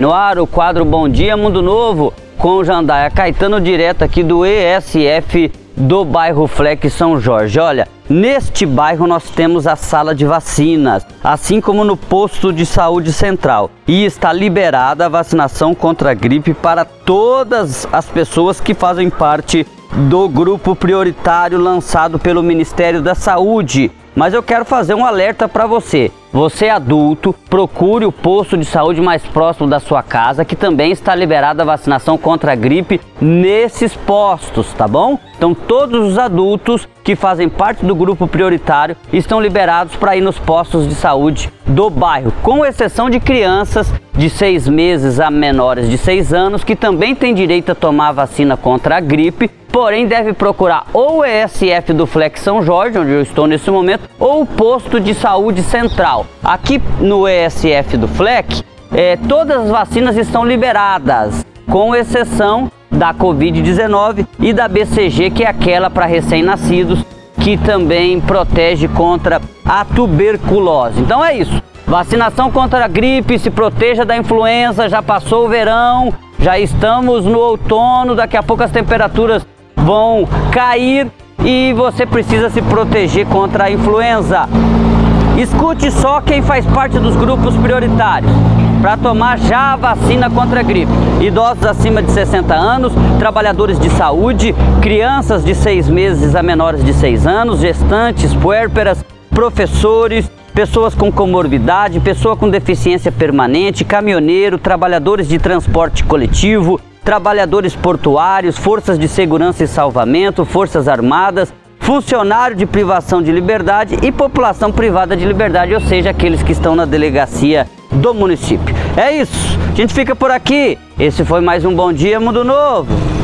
No ar, o quadro Bom Dia Mundo Novo, com o Jandaia Caetano, direto aqui do ESF do bairro Fleck São Jorge. Olha, neste bairro nós temos a sala de vacinas, assim como no posto de saúde central. E está liberada a vacinação contra a gripe para todas as pessoas que fazem parte do grupo prioritário lançado pelo Ministério da Saúde. Mas eu quero fazer um alerta para você. Você adulto, procure o posto de saúde mais próximo da sua casa, que também está liberada a vacinação contra a gripe nesses postos, tá bom? Então todos os adultos que fazem parte do grupo prioritário estão liberados para ir nos postos de saúde do bairro, com exceção de crianças de seis meses a menores de seis anos que também têm direito a tomar a vacina contra a gripe porém deve procurar ou o ESF do Flex São Jorge, onde eu estou nesse momento, ou o posto de saúde central. Aqui no ESF do Flex, é, todas as vacinas estão liberadas, com exceção da Covid-19 e da BCG, que é aquela para recém-nascidos, que também protege contra a tuberculose. Então é isso. Vacinação contra a gripe, se proteja da influenza, já passou o verão, já estamos no outono, daqui a pouco as temperaturas vão cair e você precisa se proteger contra a influenza. Escute só quem faz parte dos grupos prioritários para tomar já a vacina contra a gripe. Idosos acima de 60 anos, trabalhadores de saúde, crianças de 6 meses a menores de 6 anos, gestantes, puérperas, professores, pessoas com comorbidade, pessoa com deficiência permanente, caminhoneiro, trabalhadores de transporte coletivo, trabalhadores portuários, forças de segurança e salvamento, forças armadas, funcionário de privação de liberdade e população privada de liberdade, ou seja, aqueles que estão na delegacia do município. É isso, a gente fica por aqui. Esse foi mais um Bom Dia Mundo Novo.